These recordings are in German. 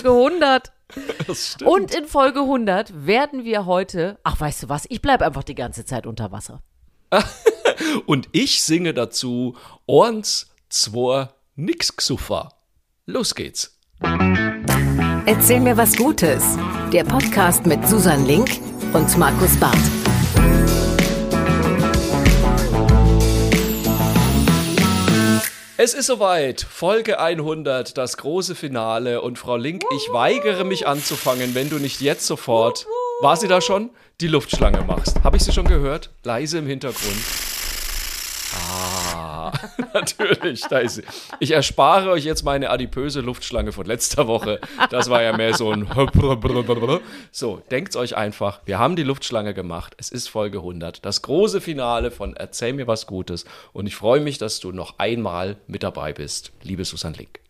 Folge 100. Das stimmt. Und in Folge 100 werden wir heute, ach weißt du was, ich bleibe einfach die ganze Zeit unter Wasser. Und ich singe dazu Orns zwar nix Xuffer. Los geht's. Erzähl mir was Gutes. Der Podcast mit Susan Link und Markus Barth. Es ist soweit, Folge 100, das große Finale. Und Frau Link, ich weigere mich anzufangen, wenn du nicht jetzt sofort, war sie da schon, die Luftschlange machst. Habe ich sie schon gehört? Leise im Hintergrund. Natürlich, da ist sie. Ich erspare euch jetzt meine adipöse Luftschlange von letzter Woche. Das war ja mehr so ein So, denkt's euch einfach, wir haben die Luftschlange gemacht. Es ist Folge 100, das große Finale von Erzähl mir was Gutes. Und ich freue mich, dass du noch einmal mit dabei bist, liebe Susan Link.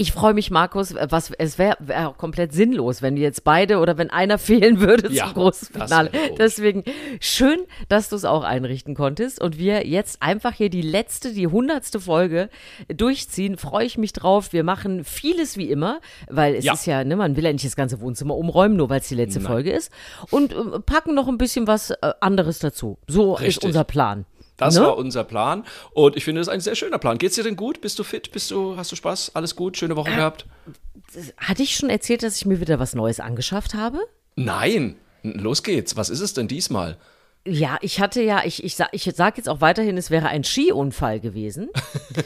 Ich freue mich, Markus. Was, es wäre wär komplett sinnlos, wenn jetzt beide oder wenn einer fehlen würde Ja, zum großen Finale. Deswegen schön, dass du es auch einrichten konntest und wir jetzt einfach hier die letzte, die hundertste Folge durchziehen. Freue ich mich drauf. Wir machen vieles wie immer, weil es Ja. ist ja, ne, man will ja nicht das ganze Wohnzimmer umräumen, nur weil es die letzte Nein. Folge ist. Und äh, packen noch ein bisschen was äh, anderes dazu. So ist Richtig. unser Plan. Das Ne? war unser Plan und ich finde, das ist ein sehr schöner Plan. Geht's dir denn gut? Bist du fit? Bist du, hast du Spaß? Alles gut? Schöne Woche gehabt? Hatte ich schon erzählt, dass ich mir wieder was Neues angeschafft habe? Nein. Los geht's. Was ist es denn diesmal? Ja, ich hatte ja, ich, ich, ich sage jetzt auch weiterhin, es wäre ein Skiunfall gewesen.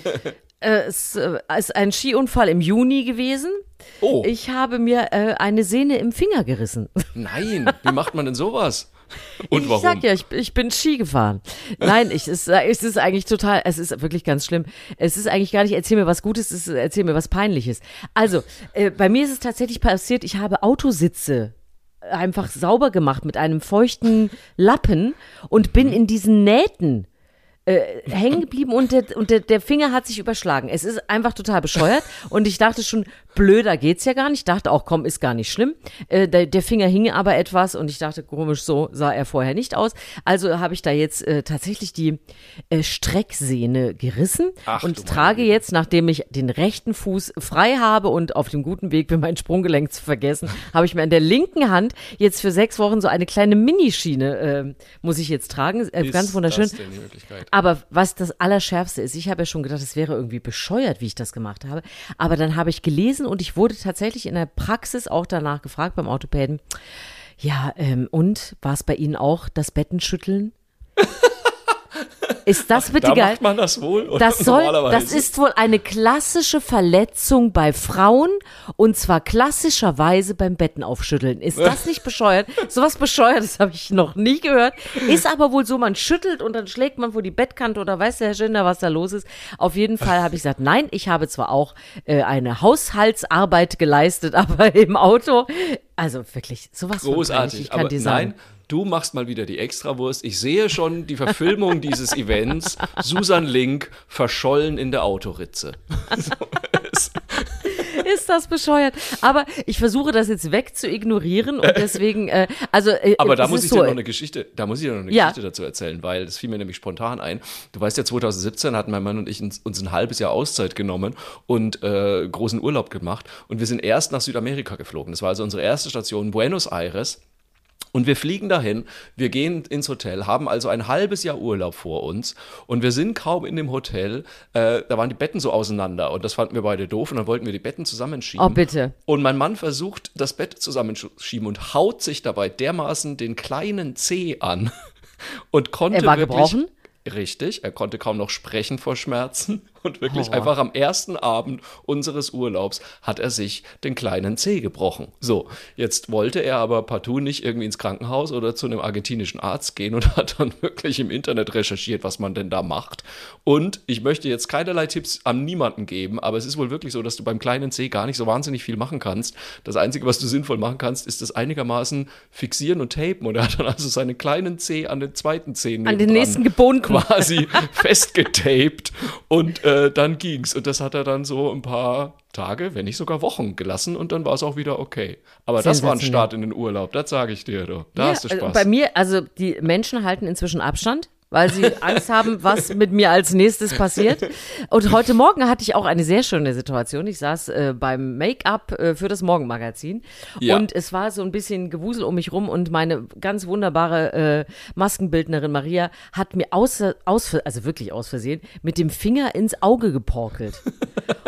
äh, es äh, ist ein Skiunfall im Juni gewesen. Oh, Ich habe mir äh, eine Sehne im Finger gerissen. nein. Wie macht man denn sowas? Und warum? Ich sag ja, ich, ich bin Ski gefahren. Nein, ich, es, es ist eigentlich total, es ist wirklich ganz schlimm. Es ist eigentlich gar nicht, erzähl mir was Gutes, es ist, erzähl mir was Peinliches. Also, äh, bei mir ist es tatsächlich passiert, ich habe Autositze einfach sauber gemacht mit einem feuchten Lappen und bin in diesen Nähten äh, hängen geblieben und, der, und der, der Finger hat sich überschlagen. Es ist einfach total bescheuert und ich dachte schon, blöder geht's ja gar nicht. Ich dachte auch, komm, ist gar nicht schlimm. Äh, der, der Finger hing aber etwas und ich dachte, komisch, so sah er vorher nicht aus. Also habe ich da jetzt äh, tatsächlich die äh, Strecksehne gerissen Ach, und trage Güte. jetzt, nachdem ich den rechten Fuß frei habe und auf dem guten Weg bin, mein Sprunggelenk zu vergessen, habe ich mir an der linken Hand jetzt für sechs Wochen so eine kleine Minischiene äh, muss ich jetzt tragen. Äh, Ist ganz wunderschön. Aber was das Allerschärfste ist, ich habe ja schon gedacht, es wäre irgendwie bescheuert, wie ich das gemacht habe. Aber dann habe ich gelesen und ich wurde tatsächlich in der Praxis auch danach gefragt beim Orthopäden. Ja, ähm, und war es bei Ihnen auch das Bettenschütteln? Ist das bitte da geil? macht man das wohl? Das soll, das ist wohl eine klassische Verletzung bei Frauen und zwar klassischerweise beim Bettenaufschütteln. Ist das nicht bescheuert? Sowas Bescheuertes habe ich noch nie gehört. Ist aber wohl so, man schüttelt und dann schlägt man vor die Bettkante oder weiß der Herr Schinder, was da los ist. Auf jeden Fall habe ich gesagt, nein, ich habe zwar auch äh, eine Haushaltsarbeit geleistet, aber im Auto. Also wirklich, sowas von Großartig. Ich kann Aber dir sagen. nein, du machst mal wieder die Extrawurst. Ich sehe schon die Verfilmung dieses Events. Susan Link verschollen in der Autoritze. Ist das bescheuert? Aber ich versuche das jetzt weg zu ignorieren und deswegen, äh, also. Äh, Aber da muss ich so, dir noch eine Geschichte, da muss ich dir noch eine Ja. Geschichte dazu erzählen, weil das fiel mir nämlich spontan ein. Du weißt ja, 2017 hatten mein Mann und ich uns, uns ein halbes Jahr Auszeit genommen und äh, großen Urlaub gemacht und wir sind erst nach Südamerika geflogen. Das war also unsere erste Station Buenos Aires. Und wir fliegen dahin, wir gehen ins Hotel, haben also ein halbes Jahr Urlaub vor uns und wir sind kaum in dem Hotel. Äh, da waren die Betten so auseinander und das fanden wir beide doof und dann wollten wir die Betten zusammenschieben. Oh, bitte. Und mein Mann versucht, das Bett zusammenschieben und haut sich dabei dermaßen den kleinen Zeh an und konnte Er war wirklich, gebrochen? Richtig, er konnte kaum noch sprechen vor Schmerzen und wirklich Horror. einfach am ersten Abend unseres Urlaubs hat er sich den kleinen Zeh gebrochen. So, jetzt wollte er aber partout nicht irgendwie ins Krankenhaus oder zu einem argentinischen Arzt gehen und hat dann wirklich im Internet recherchiert, was man denn da macht. Und ich möchte jetzt keinerlei Tipps an niemanden geben, aber es ist wohl wirklich so, dass du beim kleinen Zeh gar nicht so wahnsinnig viel machen kannst. Das Einzige, was du sinnvoll machen kannst, ist das einigermaßen fixieren und tapen. Und er hat dann also seinen kleinen Zeh an den zweiten Zeh An den nächsten gebunden. quasi festgetaped und äh, dann ging's. Und das hat er dann so ein paar Tage, wenn nicht sogar Wochen gelassen und dann war es auch wieder okay. Aber das war ein. Start in den Urlaub, das sage ich dir, du. Da Ja, hast du also Spaß. bei mir, also die Menschen halten inzwischen Abstand. Weil sie Angst haben, was mit mir als nächstes passiert. Und heute Morgen hatte ich auch eine sehr schöne Situation. Ich saß äh, beim Make-up äh, für das Morgenmagazin Ja. und es war so ein bisschen Gewusel um mich rum und meine ganz wunderbare äh, Maskenbildnerin Maria hat mir aus, aus, also wirklich aus Versehen, mit dem Finger ins Auge geporkelt.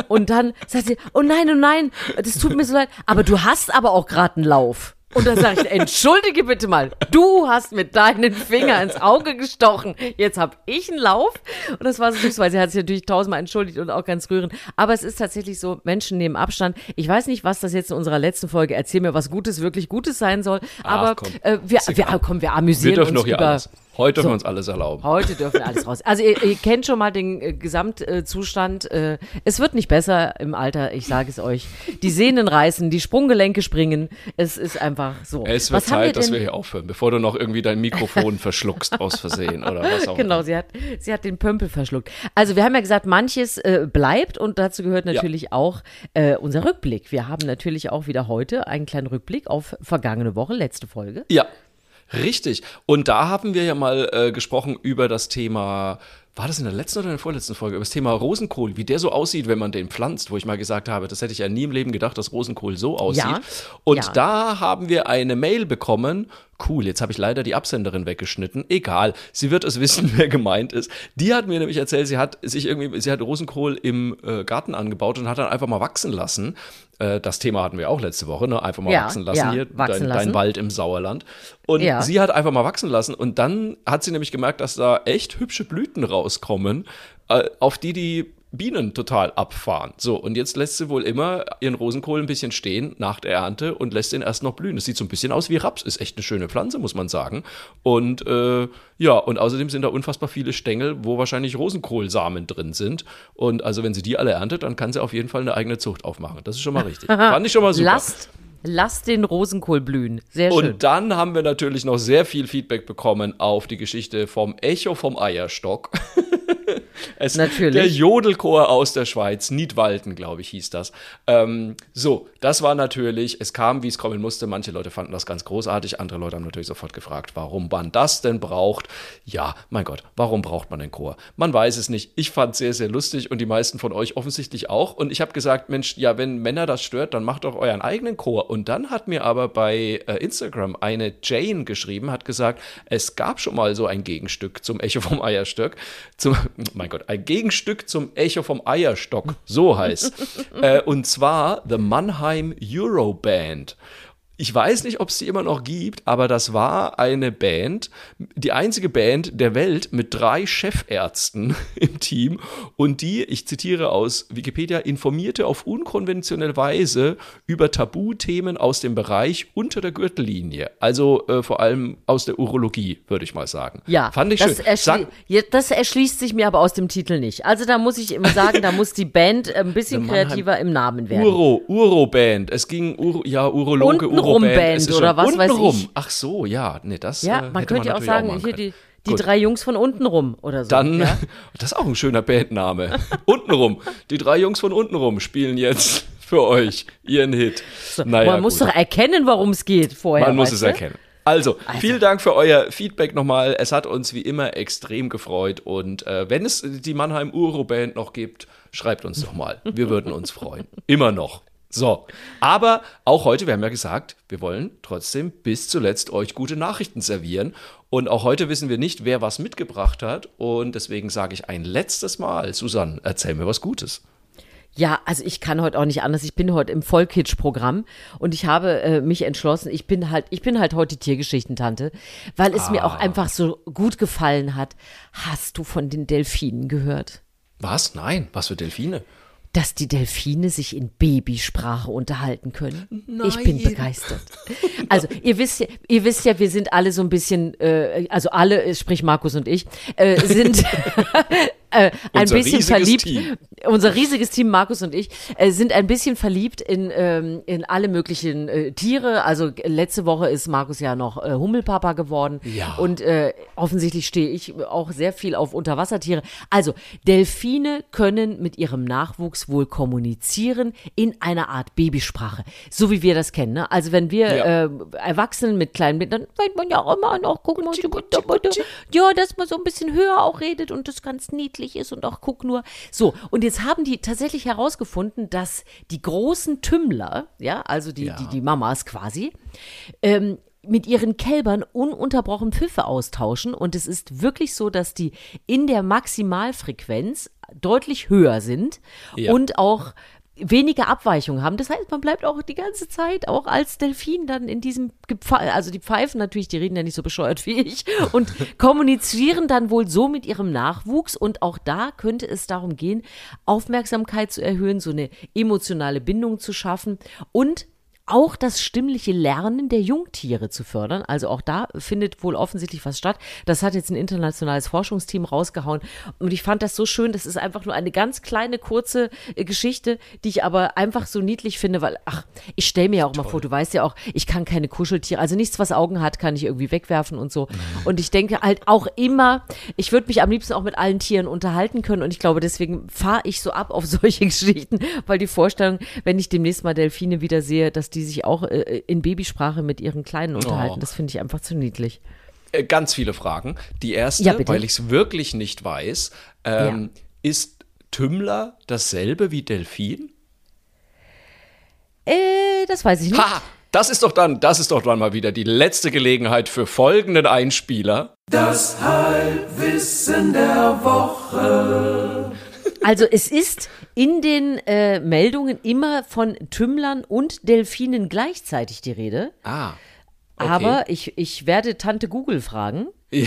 Und dann sagt sie, oh nein, oh nein, das tut mir so leid, aber du hast aber auch gerade einen Lauf. Und dann sage ich, entschuldige bitte mal, du hast mit deinen Finger ins Auge gestochen. Jetzt habe ich einen Lauf. Und das war so süß, weil sie hat sich natürlich tausendmal entschuldigt und auch ganz rührend. Aber es ist tatsächlich so, Menschen nehmen Abstand. Ich weiß nicht, was das jetzt in unserer letzten Folge, erzähl mir was Gutes, wirklich Gutes sein soll. Aber komm, äh, wir, wir, komm, wir Wir amüsieren dürfen uns hier über... alles. Heute dürfen So. wir uns alles erlauben. Heute dürfen wir alles raus. Also ihr, ihr kennt schon mal den äh, Gesamtzustand. Äh, es wird nicht besser im Alter, ich sage es euch. Die Sehnen reißen, die Sprunggelenke springen. Es ist einfach so. Es wird was haben wir Zeit, dass wir hier aufhören, bevor du noch irgendwie dein Mikrofon verschluckst aus Versehen oder was auch Genau, sie hat, sie hat den Pömpel verschluckt. Also wir haben ja gesagt, manches äh, bleibt und dazu gehört natürlich auch äh, unser Rückblick. Wir haben natürlich auch wieder heute einen kleinen Rückblick auf vergangene Woche, letzte Folge. Ja, richtig. Und da haben wir ja mal äh, gesprochen über das Thema, war das in der letzten oder in der vorletzten Folge, über das Thema Rosenkohl, wie der so aussieht, wenn man den pflanzt, wo ich mal gesagt habe, das hätte ich ja nie im Leben gedacht, dass Rosenkohl so aussieht. Ja, Und ja. da haben wir eine Mail bekommen. Cool, jetzt habe ich leider die Absenderin weggeschnitten. Egal, sie wird es wissen, wer gemeint ist. Die hat mir nämlich erzählt, sie hat sich irgendwie, sie hat Rosenkohl im äh, Garten angebaut und hat dann einfach mal wachsen lassen. Äh, das Thema hatten wir auch letzte Woche, ne? Einfach mal Ja, wachsen lassen ja, hier, wachsen dein, lassen. dein Wald im Sauerland. Und Ja. sie hat einfach mal wachsen lassen und dann hat sie nämlich gemerkt, dass da echt hübsche Blüten rauskommen, äh, auf die die Bienen total abfahren. So, und jetzt lässt sie wohl immer ihren Rosenkohl ein bisschen stehen nach der Ernte und lässt den erst noch blühen. Das sieht so ein bisschen aus wie Raps. Ist echt eine schöne Pflanze, muss man sagen. Und äh, ja, und außerdem sind da unfassbar viele Stängel, wo wahrscheinlich Rosenkohlsamen drin sind. Und also, wenn sie die alle erntet, dann kann sie auf jeden Fall eine eigene Zucht aufmachen. Das ist schon mal richtig. Fand ich schon mal super. Lasst, lasst den Rosenkohl blühen. Sehr schön. Und dann haben wir natürlich noch sehr viel Feedback bekommen auf die Geschichte vom Echo vom Eierstock. es, Natürlich. Der Jodelchor aus der Schweiz, Niedwalden, glaube ich, hieß das. Ähm, so, das war natürlich, es kam, wie es kommen musste. Manche Leute fanden das ganz großartig, andere Leute haben natürlich sofort gefragt, warum man das denn braucht. Ja, mein Gott, warum braucht man den Chor? Man weiß es nicht. Ich fand es sehr, sehr lustig und die meisten von euch offensichtlich auch. Und ich habe gesagt, Mensch, ja, wenn Männer das stört, dann macht doch euren eigenen Chor. Und dann hat mir aber bei äh, Instagram eine Jane geschrieben, hat gesagt, es gab schon mal so ein Gegenstück zum Echo vom Eierstock. Zum, mein Gott, ein Gegenstück zum Echo vom Eierstock, so heißt. äh, und zwar The Mannheim Euroband. Ich weiß nicht, ob es die immer noch gibt, aber das war eine Band, die einzige Band der Welt mit drei Chefärzten im Team und die, ich zitiere aus Wikipedia, informierte auf unkonventionelle Weise über Tabuthemen aus dem Bereich unter der Gürtellinie. Also äh, vor allem aus der Urologie, würde ich mal sagen. Ja, Fand ich das, schön. erschli ja, das erschließt sich mir aber aus dem Titel nicht. Also da muss ich immer sagen, da muss die Band ein bisschen kreativer im Namen werden. Uro, Uroband. Es ging, Uro, ja, Urologe, Untenrum Band ist oder was weiß Untenrum. ich. Ach so, ja, nee, das ja, äh, man hätte könnte ja auch sagen, machen hier die, die Gut. drei Jungs von unten rum oder so. Dann, ja? das ist auch ein schöner Bandname. untenrum. Die drei Jungs von untenrum spielen jetzt für euch ihren Hit. Naja, man muss gut. doch erkennen, worum es geht vorher. Man muss es du? erkennen. Also, vielen Dank für euer Feedback nochmal. Es hat uns wie immer extrem gefreut. Und äh, wenn es die Mannheim Uro-Band noch gibt, schreibt uns doch mal. Wir würden uns freuen. Immer noch. So, aber auch heute, wir haben ja gesagt, wir wollen trotzdem bis zuletzt euch gute Nachrichten servieren. Und auch heute wissen wir nicht, wer was mitgebracht hat. Und deswegen sage ich ein letztes Mal, Susanne, erzähl mir was Gutes. Ja, also ich kann heute auch nicht anders. Ich bin heute im Vollkitsch-Programm und ich habe äh, mich entschlossen, ich bin halt, ich bin halt heute die Tiergeschichtentante, weil es mir auch Ah. einfach so gut gefallen hat. Hast du von den Delfinen gehört? Was? Nein, was für Delfine? Dass die Delfine sich in Babysprache unterhalten können. Ich bin Nein. begeistert. Also ihr wisst, ja, ihr wisst ja, wir sind alle so ein bisschen, äh, also alle, äh, sprich Markus und ich, äh, sind äh, ein Unser bisschen verliebt. Team. Unser riesiges Team, Markus und ich, äh, sind ein bisschen verliebt in, ähm, in alle möglichen äh, Tiere. Also letzte Woche ist Markus ja noch äh, Hummelpapa geworden. Ja. Und äh, offensichtlich stehe ich auch sehr viel auf Unterwassertiere. Also Delfine können mit ihrem Nachwuchs wohl kommunizieren in einer Art Babysprache. So wie wir das kennen. Ne? Also wenn wir Ja. äh, Erwachsenen mit kleinen Kindern, dann weiß man ja auch immer noch, guck mal, ja, dass man so ein bisschen höher auch redet und das ganz niedlich ist und auch guck nur. So, und jetzt haben die tatsächlich herausgefunden, dass die großen Tümmler, ja, also die, Ja. die, die Mamas quasi, ähm, mit ihren Kälbern ununterbrochen Pfiffe austauschen. Und es ist wirklich so, dass die in der Maximalfrequenz deutlich höher sind Ja. und auch weniger Abweichungen haben. Das heißt, man bleibt auch die ganze Zeit auch als Delfin dann in diesem Gepfe also die pfeifen natürlich, die reden ja nicht so bescheuert wie ich und kommunizieren dann wohl so mit ihrem Nachwuchs und auch da könnte es darum gehen, Aufmerksamkeit zu erhöhen, so eine emotionale Bindung zu schaffen und auch das stimmliche Lernen der Jungtiere zu fördern. Also auch da findet wohl offensichtlich was statt. Das hat jetzt ein internationales Forschungsteam rausgehauen. Und ich fand das so schön. Das ist einfach nur eine ganz kleine, kurze äh, Geschichte, die ich aber einfach so niedlich finde, weil, ach, ich stelle mir ja auch mal vor, du weißt ja auch, ich kann keine Kuscheltiere, also nichts, was Augen hat, kann ich irgendwie wegwerfen und so. Und ich denke halt auch immer, ich würde mich am liebsten auch mit allen Tieren unterhalten können. Und ich glaube, deswegen fahre ich so ab auf solche Geschichten, weil die Vorstellung, wenn ich demnächst mal Delfine wieder sehe, dass die sich auch äh, in Babysprache mit ihren Kleinen unterhalten, Oh. das finde ich einfach zu niedlich. Äh, Ganz viele Fragen. Die erste, Ja, weil ich es wirklich nicht weiß, ähm, ist Tümmler dasselbe wie Delfin? Äh, das weiß ich nicht. Ha! Das ist doch dann, das ist doch dann mal wieder die letzte Gelegenheit für folgenden Einspieler. Also es ist in den äh, Meldungen immer von Tümmlern und Delfinen gleichzeitig die Rede. Ah. Okay. Aber ich, ich werde Tante Google fragen.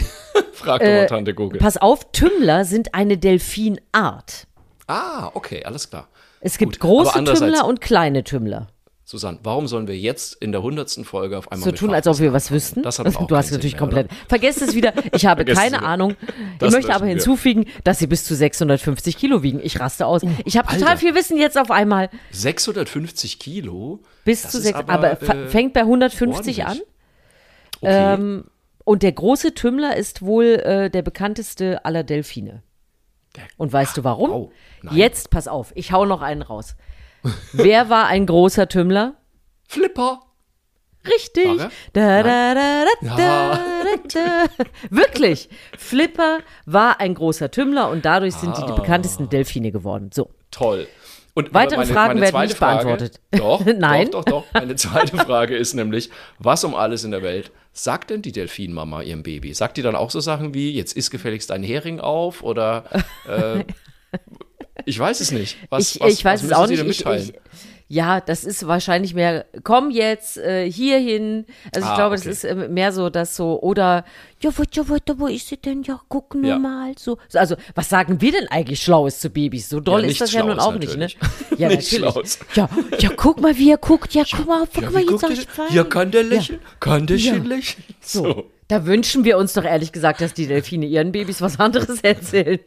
Frag doch mal Tante Google. Pass auf, Tümmler sind eine Delfinart. Ah, okay, alles klar. Es gibt Gut, große Tümmler und kleine Tümmler. Susanne, warum sollen wir jetzt in der hundertsten Folge auf einmal So tun, als ob wir was wüssten. Das hat aber auch du hast natürlich mehr, komplett. Vergesst es wieder. Ich habe keine. Ahnung. Das ich möchte aber löschen wir. hinzufügen, dass sie bis zu 650 Kilo wiegen. Ich raste aus. Ich habe total viel Wissen jetzt auf einmal. 650 Kilo? Bis Das zu ist sechs. Aber, fa- äh, fängt bei 150 an. ordentlich. Okay. Ähm, und der große Tümmler ist wohl äh, der bekannteste aller Delfine. Der- Und weißt du warum? Nein. Jetzt, pass auf, ich hau noch einen raus. Wer war ein großer Tümmler? Flipper. Richtig. Da, da, da, Ja. Wirklich. Flipper war ein großer Tümmler und dadurch sind Ah. die die bekanntesten Delfine geworden. So. Toll. Und Weitere aber Fragen werden zweite nicht Frage, beantwortet. Doch, Nein. doch, doch, doch. Meine zweite Frage ist nämlich, was um alles in der Welt sagt denn die Delfinmama ihrem Baby? Sagt die dann auch so Sachen wie, jetzt isst gefälligst dein Hering auf oder äh, ich weiß es nicht. Was, ich, was, ich weiß was es auch nicht. Ich, ich, ja, das ist wahrscheinlich mehr, komm jetzt äh, hierhin. Also ich Ah, glaube, okay. das ist äh, mehr so, dass so, oder, ja, wo, ja, wo, wo ist sie denn? Ja, guck nur Ja. mal. So. So, Also, was sagen wir denn eigentlich Schlaues zu Babys? So doll Ja, ist das ja nun auch nicht, ne? natürlich. Ja, Nichts natürlich. Schlaues. Ja, ja, guck mal, wie er guckt. Ja, guck mal, guck mal, jetzt. Ja, kann der lächeln? Kann der Ja. schön lächeln? So. Da wünschen wir uns doch ehrlich gesagt, dass die Delfine ihren Babys was anderes erzählen.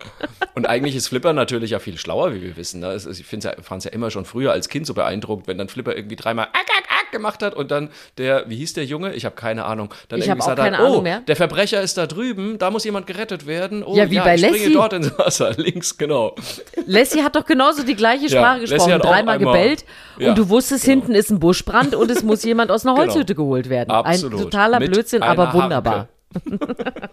Und eigentlich ist Flipper natürlich ja viel schlauer, wie wir wissen. Ne? Ich fand es ja immer schon früher als Kind so beeindruckt, wenn dann Flipper irgendwie dreimal ak, ak, ak gemacht hat und dann der, wie hieß der Junge? Ich habe keine Ahnung. Dann Ich irgendwie gesagt hat, keine Ahnung oh, mehr. der Verbrecher ist da drüben, da muss jemand gerettet werden. Oh, Ja, wie bei ich springe Lassie. dort ins Wasser, links, genau. Lassie hat doch genauso die gleiche Ja, Sprache Lassie gesprochen, dreimal gebellt Ja, und du wusstest, genau. hinten ist ein Buschbrand und es muss jemand aus einer Genau. Holzhütte geholt werden. Absolut. Ein totaler Mit Blödsinn, aber wunderbar.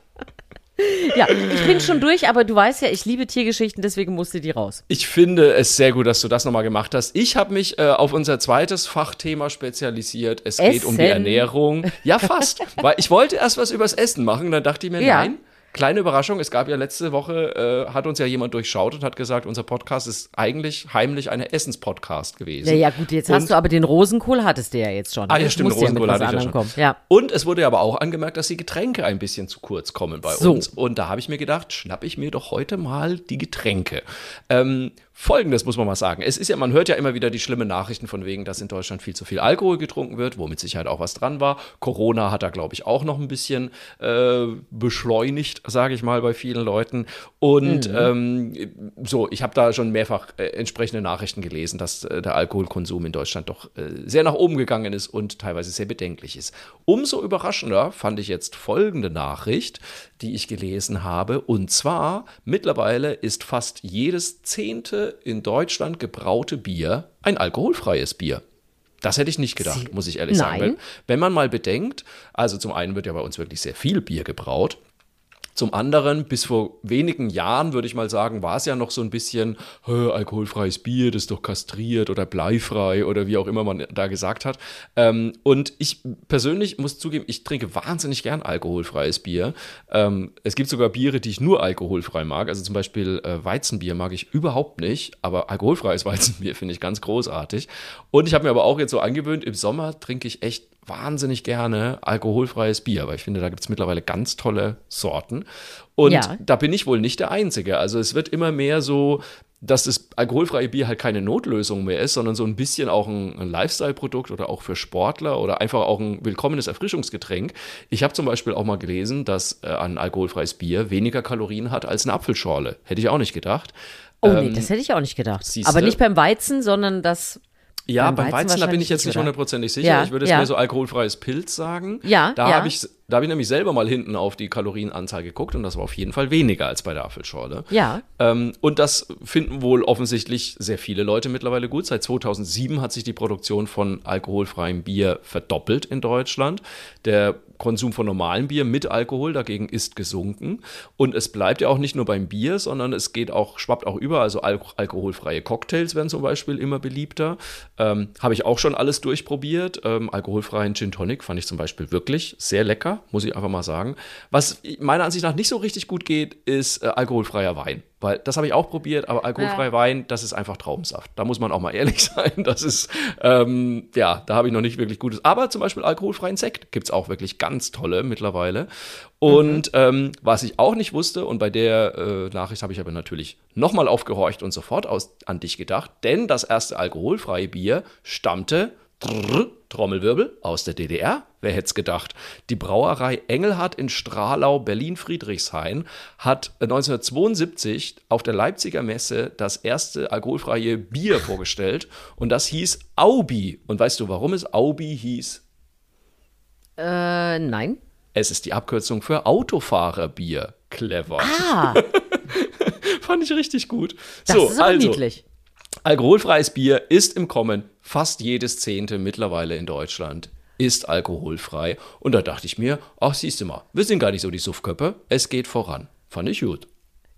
Ja, ich bin schon durch, aber du weißt ja, ich liebe Tiergeschichten, deswegen musste die raus. Ich finde es sehr gut, dass du das nochmal gemacht hast. Ich habe mich äh, auf unser zweites Fachthema spezialisiert. Es geht um die Essen. Ernährung. Ja, fast. Weil ich wollte erst was übers Essen machen, dann dachte ich mir, Ja. nein. Kleine Überraschung, es gab ja letzte Woche, äh, hat uns ja jemand durchschaut und hat gesagt, unser Podcast ist eigentlich heimlich eine Essenspodcast gewesen. Ja, ja, gut, jetzt Und- hast du aber den Rosenkohl hattest du ja jetzt schon. Ah, ja, stimmt, Rosenkohl mit hatte ich ja schon. kommen. Ja. Und es wurde aber auch angemerkt, dass die Getränke ein bisschen zu kurz kommen bei So. uns. Und da habe ich mir gedacht, schnapp ich mir doch heute mal die Getränke. Ähm, Folgendes muss man mal sagen. Es ist ja, man hört ja immer wieder die schlimmen Nachrichten von wegen, dass in Deutschland viel zu viel Alkohol getrunken wird, wo mit Sicherheit auch was dran war. Corona hat da, glaube ich, auch noch ein bisschen äh, beschleunigt, sage ich mal, bei vielen Leuten. Und mhm. ähm, so, ich habe da schon mehrfach äh, entsprechende Nachrichten gelesen, dass äh, der Alkoholkonsum in Deutschland doch äh, sehr nach oben gegangen ist und teilweise sehr bedenklich ist. Umso überraschender fand ich jetzt folgende Nachricht, die ich gelesen habe. Und zwar, mittlerweile ist fast jedes zehnte in Deutschland gebraute Bier ein alkoholfreies Bier. Das hätte ich nicht gedacht, Sie, muss ich ehrlich nein. sagen. Wenn man mal bedenkt, also zum einen wird ja bei uns wirklich sehr viel Bier gebraut. Zum anderen, bis vor wenigen Jahren, würde ich mal sagen, war es ja noch so ein bisschen alkoholfreies Bier, das ist doch kastriert oder bleifrei oder wie auch immer man da gesagt hat. Ähm, und ich persönlich muss zugeben, ich trinke wahnsinnig gern alkoholfreies Bier. Ähm, es gibt sogar Biere, die ich nur alkoholfrei mag. Also zum Beispiel äh, Weizenbier mag ich überhaupt nicht, aber alkoholfreies Weizenbier finde ich ganz großartig. Und ich habe mir aber auch jetzt so angewöhnt, im Sommer trinke ich echt wahnsinnig gerne alkoholfreies Bier, weil ich finde, da gibt es mittlerweile ganz tolle Sorten. Und ja. da bin ich wohl nicht der Einzige. Also es wird immer mehr so, dass das alkoholfreie Bier halt keine Notlösung mehr ist, sondern so ein bisschen auch ein, ein Lifestyle-Produkt oder auch für Sportler oder einfach auch ein willkommenes Erfrischungsgetränk. Ich habe zum Beispiel auch mal gelesen, dass äh, ein alkoholfreies Bier weniger Kalorien hat als eine Apfelschorle. Hätte ich auch nicht gedacht. Oh ähm, nee, das hätte ich auch nicht gedacht. Siehste? Aber nicht beim Weizen, sondern das ja, beim, beim Weizen, Weizen da bin ich jetzt nicht hundertprozentig sicher. Ja, ich würde es ja. mehr so alkoholfreies Pilz sagen. Ja. Da ja. habe ich, da habe ich nämlich selber mal hinten auf die Kalorienanzahl geguckt und das war auf jeden Fall weniger als bei der Apfelschorle. Ja. Ähm, und das finden wohl offensichtlich sehr viele Leute mittlerweile gut. Seit 2007 hat sich die Produktion von alkoholfreiem Bier verdoppelt in Deutschland. Der Konsum von normalem Bier mit Alkohol dagegen ist gesunken. Und es bleibt ja auch nicht nur beim Bier, sondern es geht auch, schwappt auch über. Also al alkoholfreie Cocktails werden zum Beispiel immer beliebter. Ähm, Habe ich auch schon alles durchprobiert. Ähm, alkoholfreien Gin Tonic fand ich zum Beispiel wirklich sehr lecker, muss ich einfach mal sagen. Was meiner Ansicht nach nicht so richtig gut geht, ist äh, alkoholfreier Wein. Weil das habe ich auch probiert, aber alkoholfreier ja. Wein, das ist einfach Traubensaft. Da muss man auch mal ehrlich sein. Das ist, ähm, ja, da habe ich noch nicht wirklich Gutes. Aber zum Beispiel alkoholfreien Sekt gibt es auch wirklich ganz tolle mittlerweile. Und mhm. ähm, was ich auch nicht wusste, und bei der äh, Nachricht habe ich aber natürlich nochmal aufgehorcht und sofort aus, an dich gedacht, denn das erste alkoholfreie Bier stammte Trommelwirbel aus der DDR. Wer hätte es gedacht? Die Brauerei Engelhardt in Strahlau, Berlin-Friedrichshain, hat 1972 auf der Leipziger Messe das erste alkoholfreie Bier vorgestellt. Und das hieß Aubi. Und weißt du, warum es Aubi hieß? Äh, nein. Es ist die Abkürzung für Autofahrerbier. Clever. Ah. Fand ich richtig gut. Das so, ist also, niedlich. Alkoholfreies Bier ist im Kommen. Fast jedes Zehnte mittlerweile in Deutschland ist alkoholfrei. Und da dachte ich mir, ach, siehst du mal, wir sind gar nicht so die Suffköppe. Es geht voran. Fand ich gut.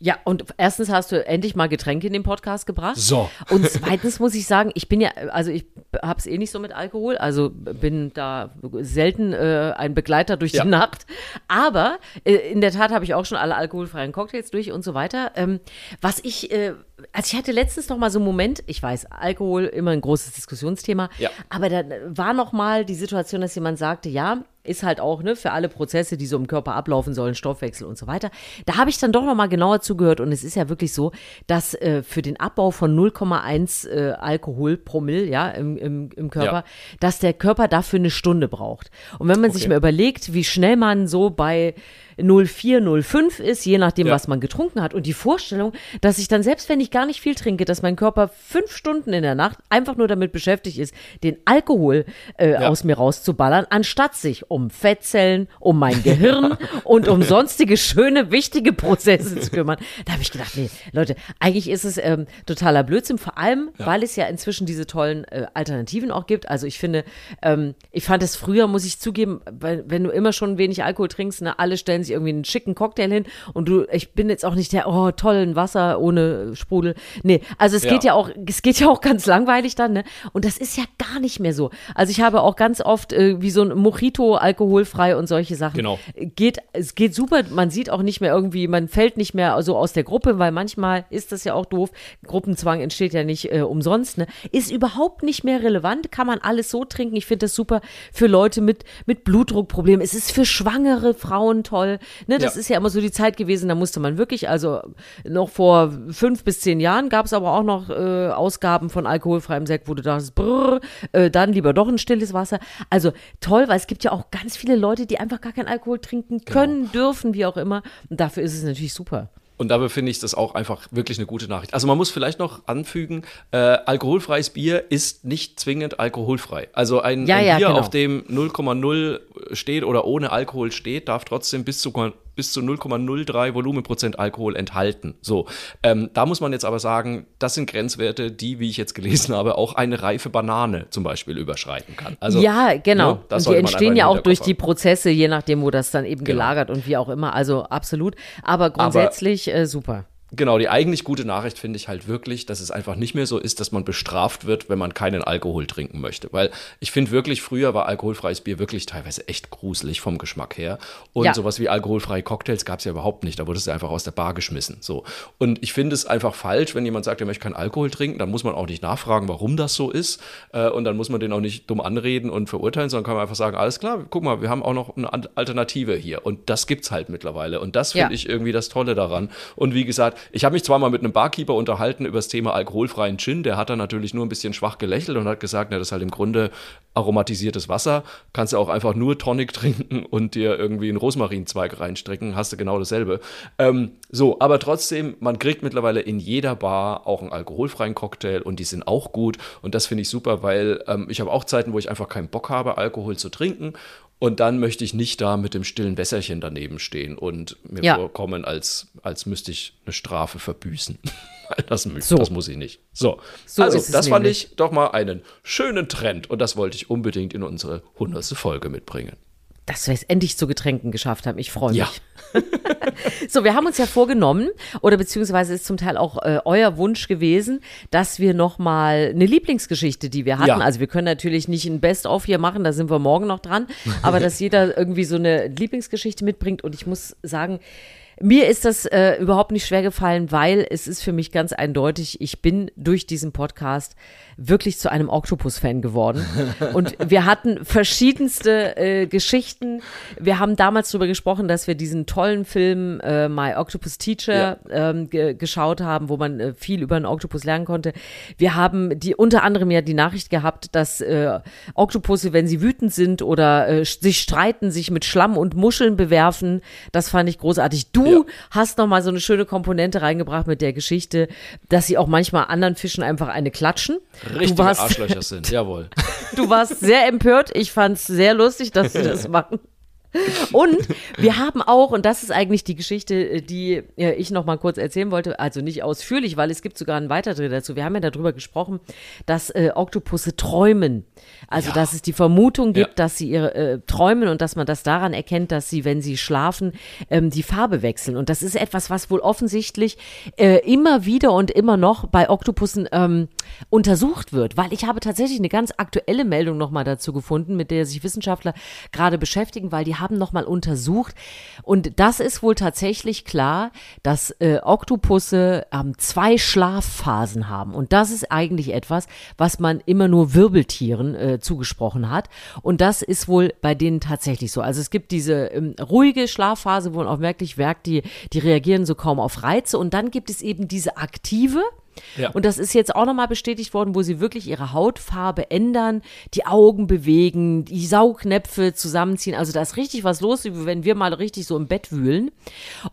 Ja, und erstens hast du endlich mal Getränke in den Podcast gebracht. So. Und zweitens muss ich sagen, ich bin ja, also ich habe es eh nicht so mit Alkohol, also bin da selten äh, ein Begleiter durch ja. die Nacht. Aber äh, in der Tat habe ich auch schon alle alkoholfreien Cocktails durch und so weiter. Ähm, was ich, äh, also ich hatte letztens noch mal so einen Moment, ich weiß, Alkohol immer ein großes Diskussionsthema, ja. aber da war noch mal die Situation, dass jemand sagte, ja, ist halt auch ne, für alle Prozesse, die so im Körper ablaufen sollen, Stoffwechsel und so weiter. Da habe ich dann doch noch mal genauer zugehört und es ist ja wirklich so, dass äh, für den Abbau von 0,1 äh, Alkohol pro Mill ja, im, im, im Körper, ja. dass der Körper dafür eine Stunde braucht. Und wenn man okay. sich mal überlegt, wie schnell man so bei 04, 05 ist, je nachdem, ja. was man getrunken hat. Und die Vorstellung, dass ich dann, selbst wenn ich gar nicht viel trinke, dass mein Körper fünf Stunden in der Nacht einfach nur damit beschäftigt ist, den Alkohol äh, ja. aus mir rauszuballern, anstatt sich um Fettzellen, um mein Gehirn und um sonstige schöne, wichtige Prozesse zu kümmern. Da habe ich gedacht, nee, Leute, eigentlich ist es ähm, totaler Blödsinn, vor allem, ja. weil es ja inzwischen diese tollen äh, Alternativen auch gibt. Also ich finde, ähm, ich fand es früher, muss ich zugeben, weil, wenn du immer schon wenig Alkohol trinkst, ne, alle stellen sich irgendwie einen schicken Cocktail hin und du, ich bin jetzt auch nicht der, oh, tollen Wasser ohne Sprudel. Nee, also es ja. geht ja auch, es geht ja auch ganz langweilig dann, ne? Und das ist ja gar nicht mehr so. Also ich habe auch ganz oft äh, wie so ein Mojito alkoholfrei und solche Sachen. Genau. Geht, es geht super. Man sieht auch nicht mehr irgendwie, man fällt nicht mehr so aus der Gruppe, weil manchmal ist das ja auch doof. Gruppenzwang entsteht ja nicht äh, umsonst, ne? Ist überhaupt nicht mehr relevant. Kann man alles so trinken. Ich finde das super für Leute mit, mit Blutdruckproblemen. Es ist für schwangere Frauen toll. Ne, das Ja. ist ja immer so die Zeit gewesen, da musste man wirklich, also noch vor fünf bis zehn Jahren gab es aber auch noch äh, Ausgaben von alkoholfreiem Sekt, wo du dachtest, brrr, äh, dann lieber doch ein stilles Wasser. Also toll, weil es gibt ja auch ganz viele Leute, die einfach gar keinen Alkohol trinken können, dürfen, wie auch immer. Und dafür ist es natürlich super. Und dabei finde ich das auch einfach wirklich eine gute Nachricht. Also man muss vielleicht noch anfügen, äh, alkoholfreies Bier ist nicht zwingend alkoholfrei. Also ein, Ja, ein ja, Bier, genau. auf dem 0,0 steht oder ohne Alkohol steht, darf trotzdem bis zu bis zu 0,03 Volumenprozent Alkohol enthalten. So, ähm, da muss man jetzt aber sagen, das sind Grenzwerte, die, wie ich jetzt gelesen habe, auch eine reife Banane zum Beispiel überschreiten kann. Also, ja, genau. ne, und die entstehen ja auch durch die. Prozesse, je nachdem, wo das dann eben Genau. gelagert und wie auch immer. Also absolut. Aber grundsätzlich äh, super. Genau, die eigentlich gute Nachricht finde ich halt wirklich, dass es einfach nicht mehr so ist, dass man bestraft wird, wenn man keinen Alkohol trinken möchte. Weil ich finde wirklich, früher war alkoholfreies Bier wirklich teilweise echt gruselig vom Geschmack her. Und Ja. sowas wie alkoholfreie Cocktails gab es ja überhaupt nicht. Da wurde es ja einfach aus der Bar geschmissen. So. Und ich finde es einfach falsch, wenn jemand sagt, er möchte keinen Alkohol trinken, dann muss man auch nicht nachfragen, warum das so ist. Äh, Und dann muss man den auch nicht dumm anreden und verurteilen, sondern kann man einfach sagen, alles klar, guck mal, wir haben auch noch eine Alternative hier. Und das gibt's halt mittlerweile. Und das finde Ja. ich irgendwie das Tolle daran. Und wie gesagt, ich habe mich zwar mal mit einem Barkeeper unterhalten über das Thema alkoholfreien Gin. Der hat dann natürlich nur ein bisschen schwach gelächelt und hat gesagt, na, das ist halt im Grunde aromatisiertes Wasser. Kannst du auch einfach nur Tonic trinken und dir irgendwie einen Rosmarinzweig reinstrecken. Hast du genau dasselbe. Ähm, so, aber trotzdem, man kriegt mittlerweile in jeder Bar auch einen alkoholfreien Cocktail und die sind auch gut. Und das finde ich super, weil ähm, ich habe auch Zeiten, wo ich einfach keinen Bock habe, Alkohol zu trinken. Und dann möchte ich nicht da mit dem stillen Wässerchen daneben stehen und mir Ja. vorkommen, als, als müsste ich eine Strafe verbüßen. Weil das, So. das muss ich nicht. So, So also das fand nämlich. ich doch mal einen schönen Trend und das wollte ich unbedingt in unsere hundertste Folge mitbringen. Dass wir es endlich zu Getränken geschafft haben. Ich freue mich. Ja. So, wir haben uns ja vorgenommen, oder beziehungsweise ist zum Teil auch äh, euer Wunsch gewesen, dass wir nochmal eine Lieblingsgeschichte, die wir hatten, Ja. also wir können natürlich nicht ein Best-of hier machen, da sind wir morgen noch dran, aber dass jeder irgendwie so eine Lieblingsgeschichte mitbringt und ich muss sagen, mir ist das äh, überhaupt nicht schwer gefallen, weil es ist für mich ganz eindeutig, ich bin durch diesen Podcast wirklich zu einem Octopus-Fan geworden. Und wir hatten verschiedenste äh, Geschichten. Wir haben damals darüber gesprochen, dass wir diesen tollen Film äh, My Octopus Teacher ähm, ge geschaut haben, wo man äh, viel über einen Oktopus lernen konnte. Wir haben die unter anderem ja die Nachricht gehabt, dass äh, Oktopusse, wenn sie wütend sind oder äh, sich streiten, sich mit Schlamm und Muscheln bewerfen. Das fand ich großartig. Du Ja. hast noch mal so eine schöne Komponente reingebracht mit der Geschichte, dass sie auch manchmal anderen Fischen einfach eine klatschen. Richtige du warst, Arschlöcher sind, jawohl. Du warst sehr empört. Ich fand es sehr lustig, dass sie das machen. Und wir haben auch, und das ist eigentlich die Geschichte, die äh, ich noch mal kurz erzählen wollte, also nicht ausführlich, weil es gibt sogar einen Weiterdreh dazu. Wir haben ja darüber gesprochen, dass äh, Oktopusse träumen. Also, dass es die Vermutung gibt, Ja. dass sie ihre äh, träumen und dass man das daran erkennt, dass sie, wenn sie schlafen, ähm, die Farbe wechseln. Und das ist etwas, was wohl offensichtlich äh, immer wieder und immer noch bei Oktopussen ähm, untersucht wird. Weil ich habe tatsächlich eine ganz aktuelle Meldung noch mal dazu gefunden, mit der sich Wissenschaftler gerade beschäftigen, weil die haben noch mal untersucht. Und das ist wohl tatsächlich klar, dass äh, Oktopusse ähm, zwei Schlafphasen haben. Und das ist eigentlich etwas, was man immer nur Wirbeltieren äh, zugesprochen hat. Und das ist wohl bei denen tatsächlich so. Also es gibt diese ähm, ruhige Schlafphase, wo man auch merklich merkt, die, die reagieren so kaum auf Reize. Und dann gibt es eben diese aktive. Ja. Und das ist jetzt auch nochmal bestätigt worden, wo sie wirklich ihre Hautfarbe ändern, die Augen bewegen, die Saugnäpfe zusammenziehen. Also da ist richtig was los, wenn wir mal richtig so im Bett wühlen.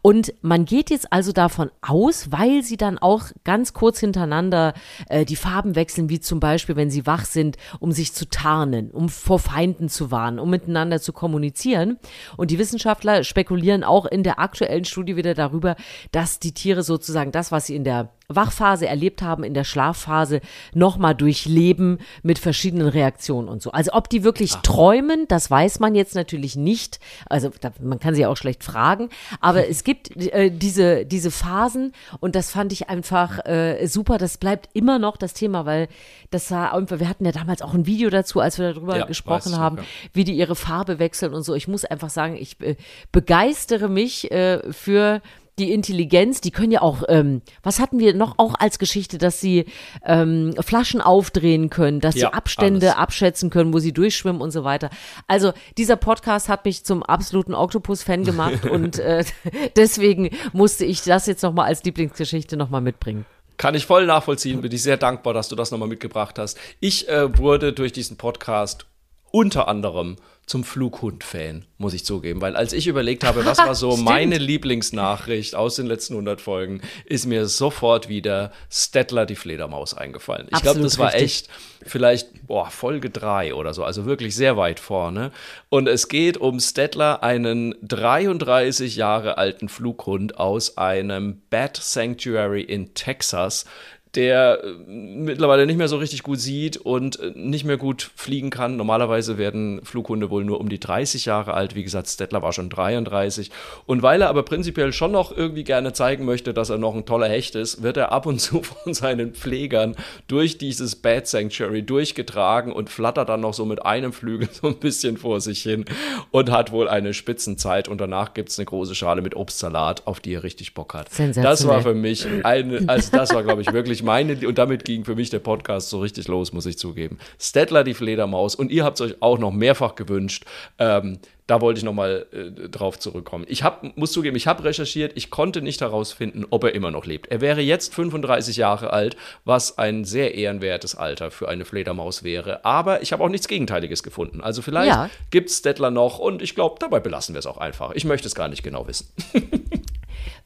Und man geht jetzt also davon aus, weil sie dann auch ganz kurz hintereinander äh, die Farben wechseln, wie zum Beispiel, wenn sie wach sind, um sich zu tarnen, um vor Feinden zu warnen, um miteinander zu kommunizieren. Und die Wissenschaftler spekulieren auch in der aktuellen Studie wieder darüber, dass die Tiere sozusagen das, was sie in der Wachphase erlebt haben, in der Schlafphase nochmal durchleben mit verschiedenen Reaktionen und so. Also ob die wirklich träumen, das weiß man jetzt natürlich nicht. Also da, man kann sie ja auch schlecht fragen. Aber es gibt äh, diese, diese Phasen und das fand ich einfach äh, super. Das bleibt immer noch das Thema, weil das war einfach, wir hatten ja damals auch ein Video dazu, als wir darüber Ja, gesprochen noch, haben, ja. wie die ihre Farbe wechseln und so. Ich muss einfach sagen, ich äh, begeistere mich äh, für die Intelligenz, die können ja auch, ähm, was hatten wir noch auch als Geschichte, dass sie ähm, Flaschen aufdrehen können, dass Ja, sie Abstände alles. abschätzen können, wo sie durchschwimmen und so weiter. Also dieser Podcast hat mich zum absoluten Octopus-Fan gemacht und äh, deswegen musste ich das jetzt nochmal als Lieblingsgeschichte nochmal mitbringen. Kann ich voll nachvollziehen, bin ich sehr dankbar, dass du das nochmal mitgebracht hast. Ich äh, wurde durch diesen Podcast unter anderem zum Flughund-Fan, muss ich zugeben. Weil als ich überlegt habe, was war so meine Lieblingsnachricht aus den letzten 100 Folgen, ist mir sofort wieder Stettler die Fledermaus eingefallen. Ich glaube, das war richtig. echt vielleicht boah, Folge 3 oder so, also wirklich sehr weit vorne. Und es geht um Stettler, einen 33 Jahre alten Flughund aus einem Bat Sanctuary in Texas, der äh, mittlerweile nicht mehr so richtig gut sieht und äh, nicht mehr gut fliegen kann. Normalerweise werden Flughunde wohl nur um die 30 Jahre alt. Wie gesagt, Stettler war schon 33. Und weil er aber prinzipiell schon noch irgendwie gerne zeigen möchte, dass er noch ein toller Hecht ist, wird er ab und zu von seinen Pflegern durch dieses Bat Sanctuary durchgetragen und flattert dann noch so mit einem Flügel so ein bisschen vor sich hin und hat wohl eine Spitzenzeit. Und danach gibt es eine große Schale mit Obstsalat, auf die er richtig Bock hat. Das war für mich eine, also das war, glaube ich, wirklich meine, und damit ging für mich der Podcast so richtig los, muss ich zugeben. Stettler, die Fledermaus, und ihr habt es euch auch noch mehrfach gewünscht. Ähm, da wollte ich nochmal äh, drauf zurückkommen. Ich hab, muss zugeben, ich habe recherchiert, ich konnte nicht herausfinden, ob er immer noch lebt. Er wäre jetzt 35 Jahre alt, was ein sehr ehrenwertes Alter für eine Fledermaus wäre. Aber ich habe auch nichts Gegenteiliges gefunden. Also vielleicht Ja. gibt es Stettler noch und ich glaube, dabei belassen wir es auch einfach. Ich möchte es gar nicht genau wissen.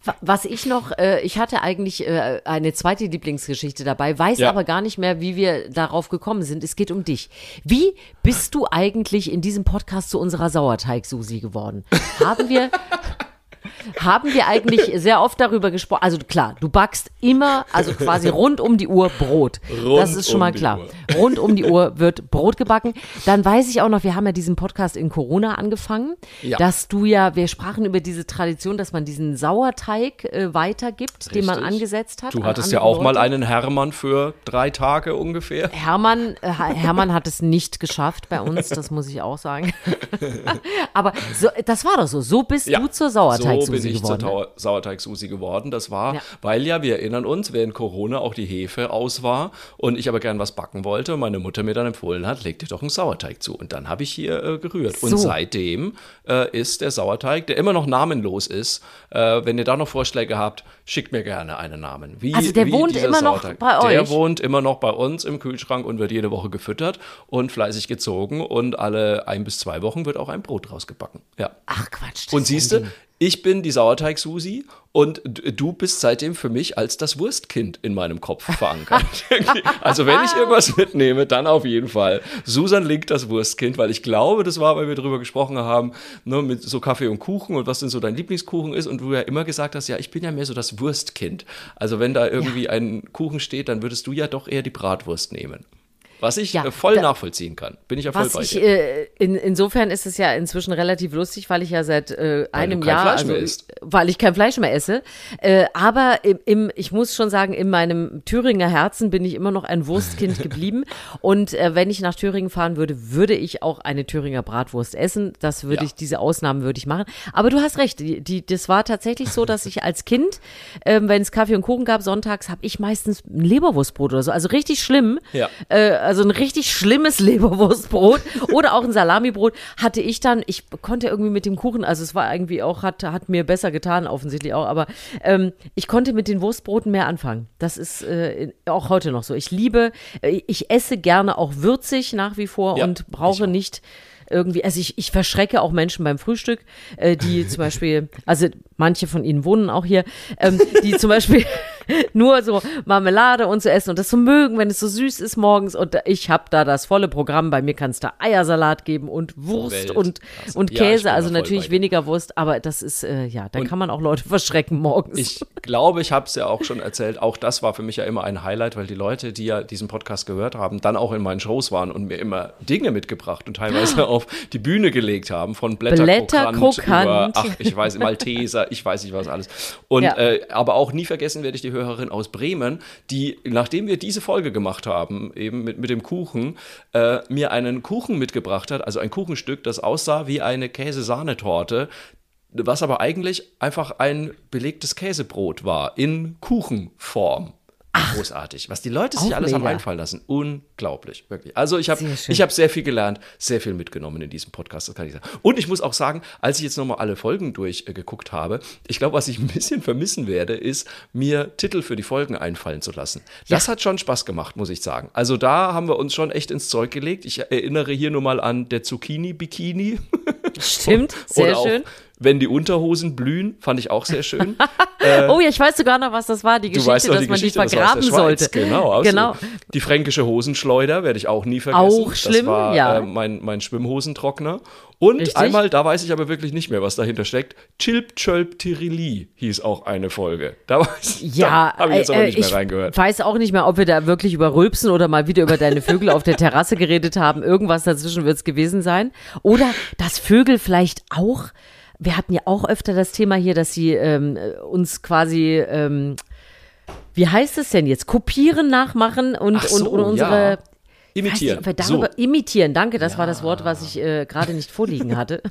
Wa- Was ich noch, äh, ich hatte eigentlich äh, eine zweite Lieblingsgeschichte dabei, weiß Ja. aber gar nicht mehr, wie wir darauf gekommen sind. Es geht um dich. Wie bist du eigentlich in diesem Podcast zu unserer Sauerteig-Susi geworden? Haben wir, haben wir eigentlich sehr oft darüber gesprochen? Also klar, du backst immer, also quasi rund um die Uhr Brot. Rund das ist schon um mal klar. Rund um die Uhr wird Brot gebacken. Dann weiß ich auch noch, wir haben ja diesen Podcast in Corona angefangen, Ja. dass du ja, wir sprachen über diese Tradition, dass man diesen Sauerteig äh, weitergibt, den man Richtig. angesetzt hat. Du hattest ja auch mal einen Hermann für drei Tage ungefähr. Hermann, äh, Hermann hat es nicht geschafft bei uns, das muss ich auch sagen. Aber so, das war doch so. So bist du zur so bin ich geworden. zur Sauerteig-Susi geworden. Das war, Ja. weil ja, wir erinnern uns, während Corona auch die Hefe aus war und ich aber gern was backen wollte und meine Mutter mir dann empfohlen hat, leg dir doch einen Sauerteig zu. Und dann habe ich hier äh, gerührt. So. Und seitdem äh, ist der Sauerteig, der immer noch namenlos ist, äh, wenn ihr da noch Vorschläge habt, schickt mir gerne einen Namen. Wie, Also der wohnt immer noch Sauerteig. bei Der euch? wohnt immer noch bei uns im Kühlschrank und wird jede Woche gefüttert und fleißig gezogen und alle ein bis zwei Wochen wird auch ein Brot draus gebacken. Ja. Ach Quatsch. Und siehst du, ich bin die Sauerteig-Susi und du bist seitdem für mich als das Wurstkind in meinem Kopf verankert. also wenn ich irgendwas mitnehme, dann auf jeden Fall Susan Link das Wurstkind, weil ich glaube, das war, weil wir darüber gesprochen haben, ne, mit so Kaffee und Kuchen und was denn so dein Lieblingskuchen ist und du ja immer gesagt hast, ja, ich bin ja mehr so das Wurstkind. Also wenn da irgendwie ein Kuchen steht, dann würdest du ja doch eher die Bratwurst nehmen. Was ich Ja, äh, voll da- nachvollziehen kann. Bin ich ja voll Was bei ich, dir. äh, in, insofern ist es ja inzwischen relativ lustig, weil ich ja seit äh, einem kein Jahr, Fleisch also, weil ich kein Fleisch mehr esse. Äh, aber im, im, ich muss schon sagen, in meinem Thüringer Herzen bin ich immer noch ein Wurstkind geblieben. Und äh, wenn ich nach Thüringen fahren würde, würde ich auch eine Thüringer Bratwurst essen. Das würde Ja. ich, diese Ausnahmen würde ich machen. Aber du hast recht, die, die, das war tatsächlich so, dass ich als Kind, ähm, wenn es Kaffee und Kuchen gab, sonntags, habe ich meistens ein Leberwurstbrot oder so. Also richtig schlimm. Ja. Also ein richtig schlimmes Leberwurstbrot oder auch ein Salamibrot hatte ich dann, ich konnte irgendwie mit dem Kuchen, also es war irgendwie auch, hat, hat mir besser getan, offensichtlich auch, aber ähm, ich konnte mit den Wurstbroten mehr anfangen. Das ist äh, auch heute noch so. Ich liebe, äh, ich esse gerne auch würzig nach wie vor Ja, und brauche auch. nicht irgendwie, also ich, ich verschrecke auch Menschen beim Frühstück, äh, die zum Beispiel, also manche von ihnen wohnen auch hier, ähm, die zum Beispiel nur so Marmelade und so essen und das so mögen, wenn es so süß ist morgens und ich habe da das volle Programm. Bei mir kann es da Eiersalat geben und Wurst Welt. und, Also, und Käse, also natürlich weniger Wurst, aber das ist, äh, ja, da kann man auch Leute verschrecken morgens. Ich glaube, ich habe es ja auch schon erzählt. Auch das war für mich ja immer ein Highlight, weil die Leute, die ja diesen Podcast gehört haben, dann auch in meinen Shows waren und mir immer Dinge mitgebracht und teilweise auf die Bühne gelegt haben, von Blätterkrokant, Blätterkrokant. über, ach, ich weiß, Malteser, ich weiß nicht was alles. Und Ja. äh, aber auch nie vergessen werde ich die Hörerin aus Bremen, die, nachdem wir diese Folge gemacht haben, eben mit, mit dem Kuchen, äh, mir einen Kuchen mitgebracht hat, also ein Kuchenstück, das aussah wie eine Käsesahnetorte, was aber eigentlich einfach ein belegtes Käsebrot war in Kuchenform. Großartig. Was die Leute sich alles haben mega. einfallen lassen. Unglaublich, wirklich. Also ich habe ich habe sehr viel gelernt, sehr viel mitgenommen in diesem Podcast, das kann ich sagen. Und ich muss auch sagen, als ich jetzt nochmal alle Folgen durchgeguckt habe, ich glaube, was ich ein bisschen vermissen werde, ist, mir Titel für die Folgen einfallen zu lassen. Das hat schon Spaß gemacht, muss ich sagen. Also da haben wir uns schon echt ins Zeug gelegt. Ich erinnere hier nur mal an der Zucchini-Bikini. Stimmt, sehr schön. Wenn die Unterhosen blühen, fand ich auch sehr schön. oh ja, ich weiß sogar noch, was das war, die Geschichte, dass die man Geschichte, die vergraben sollte. Genau, aus genau. Die fränkische Hosenschleuder werde ich auch nie vergessen. Auch schlimm, das war, ja. Äh, mein, mein Schwimmhosentrockner. Und Richtig. einmal, da weiß ich aber wirklich nicht mehr, was dahinter steckt. Chilp Chölp Tirili hieß auch eine Folge. Da weiß Ja, habe ich jetzt äh, aber äh, nicht mehr ich reingehört. weiß auch nicht mehr, ob wir da wirklich über Rülpsen oder mal wieder über deine Vögel auf der Terrasse geredet haben. Irgendwas dazwischen wird es gewesen sein. Oder dass Vögel vielleicht auch, wir hatten ja auch öfter das Thema hier, dass sie ähm, uns quasi, ähm, wie heißt es denn jetzt, kopieren, nachmachen und, so, und, und unsere... ja. Imitieren. Nicht, wir so. darüber imitieren, danke, das war das Wort, was ich äh, gerade nicht vorliegen hatte.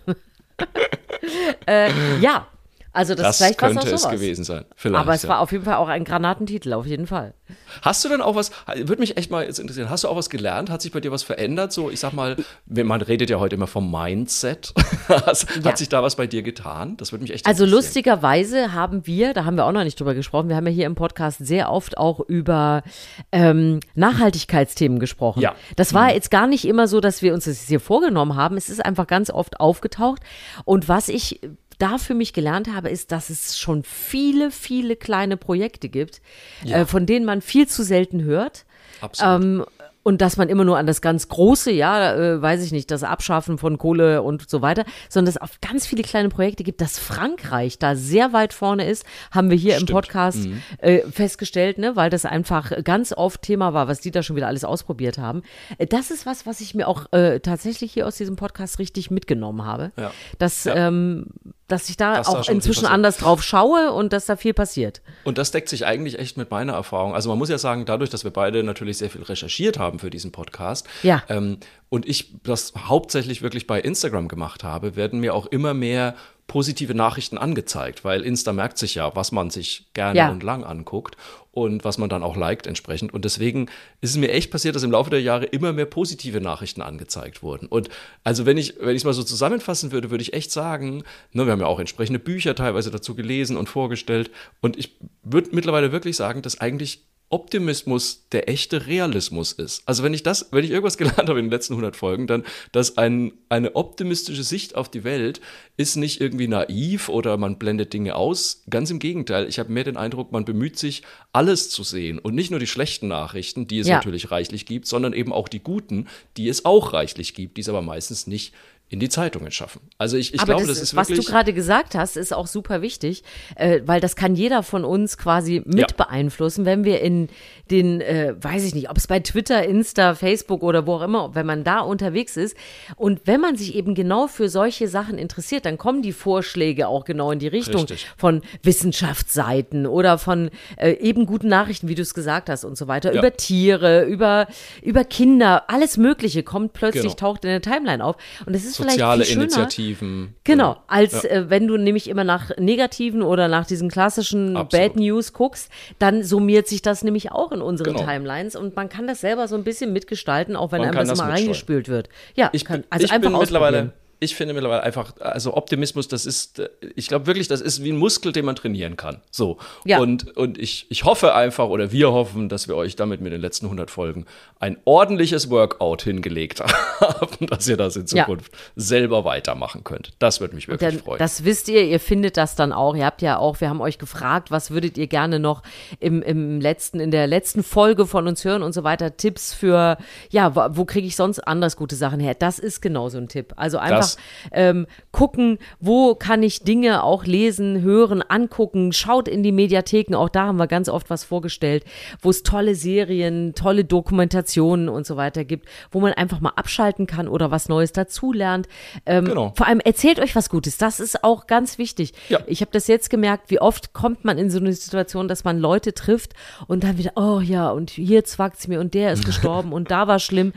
äh, ja, also das, Das vielleicht könnte es sowas. gewesen sein. Vielleicht, Aber es ja. war auf jeden Fall auch ein Granatentitel, auf jeden Fall. Hast du denn auch was, würde mich echt mal jetzt interessieren, hast du auch was gelernt? Hat sich bei dir was verändert? So, ich sag mal, wenn man redet ja heute immer vom Mindset. Has- Ja. Hat sich da was bei dir getan? Das würde mich echt Also interessieren. lustigerweise haben wir, da haben wir auch noch nicht drüber gesprochen, wir haben ja hier im Podcast sehr oft auch über ähm, Nachhaltigkeitsthemen gesprochen. Ja. Das war jetzt gar nicht immer so, dass wir uns das hier vorgenommen haben. Es ist einfach ganz oft aufgetaucht. Und was ich da für mich gelernt habe, ist, dass es schon viele, viele kleine Projekte gibt, äh, von denen man viel zu selten hört. Absolut. Ähm, und dass man immer nur an das ganz Große, ja, äh, weiß ich nicht, das Abschaffen von Kohle und so weiter, sondern dass es auch ganz viele kleine Projekte gibt, dass Frankreich da sehr weit vorne ist, haben wir hier im Stimmt. Podcast äh, festgestellt, ne, weil das einfach ganz oft Thema war, was die da schon wieder alles ausprobiert haben. Äh, Das ist was, was ich mir auch äh, tatsächlich hier aus diesem Podcast richtig mitgenommen habe, Ja. dass, Ja. ähm, dass ich da Dass da auch viel inzwischen anders drauf schaue und dass da viel passiert. Und das deckt sich eigentlich echt mit meiner Erfahrung. Also man muss ja sagen, dadurch, dass wir beide natürlich sehr viel recherchiert haben für diesen Podcast Ja. ähm, und ich das hauptsächlich wirklich bei Instagram gemacht habe, werden mir auch immer mehr positive Nachrichten angezeigt, weil Insta merkt sich ja, was man sich gerne Ja. und lang anguckt und was man dann auch liked entsprechend. Und deswegen ist es mir echt passiert, dass im Laufe der Jahre immer mehr positive Nachrichten angezeigt wurden. Und also wenn ich, wenn ich es mal so zusammenfassen würde, würde ich echt sagen, ne, wir haben ja auch entsprechende Bücher teilweise dazu gelesen und vorgestellt. Und ich würde mittlerweile wirklich sagen, dass eigentlich Optimismus der echte Realismus ist. Also wenn ich das, wenn ich irgendwas gelernt habe in den letzten 100 Folgen, dann, dass ein, eine optimistische Sicht auf die Welt ist nicht irgendwie naiv oder man blendet Dinge aus. Ganz im Gegenteil. Ich habe mehr den Eindruck, man bemüht sich, alles zu sehen und nicht nur die schlechten Nachrichten, die es Ja. natürlich reichlich gibt, sondern eben auch die guten, die es auch reichlich gibt, die es aber meistens nicht in die Zeitungen schaffen. Also ich, ich Aber glaube, das, das, ist was wirklich. du gerade gesagt hast, ist auch super wichtig, äh, weil das kann jeder von uns quasi mit Ja. beeinflussen, wenn wir in den, äh, weiß ich nicht, ob es bei Twitter, Insta, Facebook oder wo auch immer, wenn man da unterwegs ist und wenn man sich eben genau für solche Sachen interessiert, dann kommen die Vorschläge auch genau in die Richtung Richtig. von Wissenschaftsseiten oder von äh, eben guten Nachrichten, wie du es gesagt hast und so weiter, Ja. über Tiere, über, über Kinder, alles Mögliche kommt plötzlich, Genau. taucht in der Timeline auf und es ist soziale vielleicht viel schöner, Initiativen. Genau, als äh, wenn du nämlich immer nach negativen oder nach diesen klassischen Absolut. Bad News guckst, dann summiert sich das nämlich auch in unseren Genau. Timelines und man kann das selber so ein bisschen mitgestalten, auch wenn Man einem das das mitsteuern. reingespült wird. Ja, Ich, kann, also ich einfach bin mittlerweile. Ich finde mittlerweile einfach, also Optimismus, das ist, ich glaube wirklich, das ist wie ein Muskel, den man trainieren kann. So. Ja. Und, und ich, ich hoffe einfach, oder wir hoffen, dass wir euch damit mit den letzten 100 Folgen ein ordentliches Workout hingelegt haben, dass ihr das in Ja. Zukunft selber weitermachen könnt. Das würde mich wirklich Dann, freuen. das wisst ihr, ihr findet das dann auch. Ihr habt ja auch, wir haben euch gefragt, was würdet ihr gerne noch im, im letzten, in der letzten Folge von uns hören und so weiter. Tipps für, ja, wo, wo kriege ich sonst anders gute Sachen her? Das ist genau so ein Tipp. Also einfach Ähm, gucken, wo kann ich Dinge auch lesen, hören, angucken. Schaut in die Mediatheken, auch da haben wir ganz oft was vorgestellt, wo es tolle Serien, tolle Dokumentationen und so weiter gibt, wo man einfach mal abschalten kann oder was Neues dazulernt. Ähm, Genau. Vor allem erzählt euch was Gutes. Das ist auch ganz wichtig. Ja. Ich habe das jetzt gemerkt, wie oft kommt man in so eine Situation, dass man Leute trifft und dann wieder, oh ja, und hier zwackt's mir und der ist gestorben und da war schlimm.